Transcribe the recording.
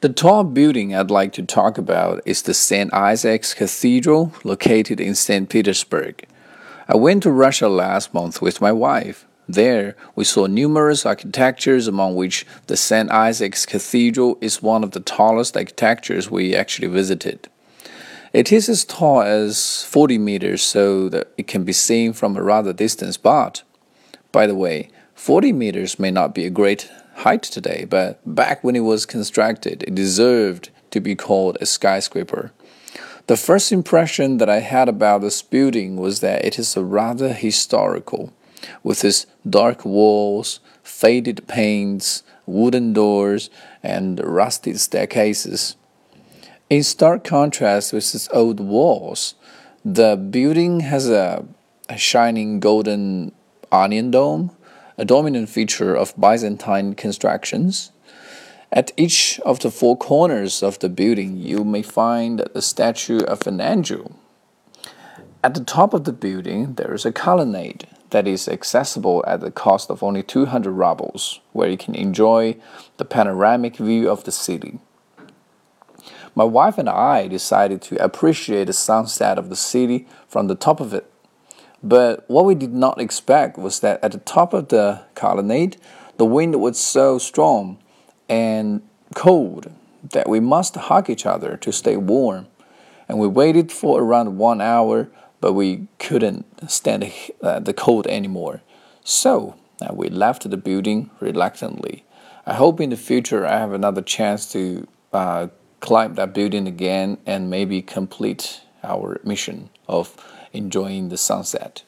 The tall building I'd like to talk about is the St. Isaac's Cathedral located in St. Petersburg. I went to Russia last month with my wife. There, we saw numerous architectures, among which the St. Isaac's Cathedral is one of the tallest architectures we actually visited. It is as tall as 40 meters, so that it can be seen from a rather distant spot. By the way, 40 meters may not be a great height today, but back when it was constructed, it deserved to be called a skyscraper. The first impression that I had about this building was that it is rather historical, with its dark walls, faded paints, wooden doors, and rusted staircases. In stark contrast with its old walls, the building has a, a shining golden onion dome a dominant feature of Byzantine constructions. At each of the four corners of the building, you may find the statue of an angel. At the top of the building, there is a colonnade that is accessible at the cost of only 200 rubles, where you can enjoy the panoramic view of the city. My wife and I decided to appreciate the sunset of the city from the top of it. But what we did not expect was that at the top of the colonnade, the wind was so strong and cold that we must hug each other to stay warm. And we waited for around one hour, but we couldn't stand uh, the cold anymore. So uh, we left the building reluctantly. I hope in the future I have another chance to uh, climb that building again and maybe complete our mission of enjoying the sunset.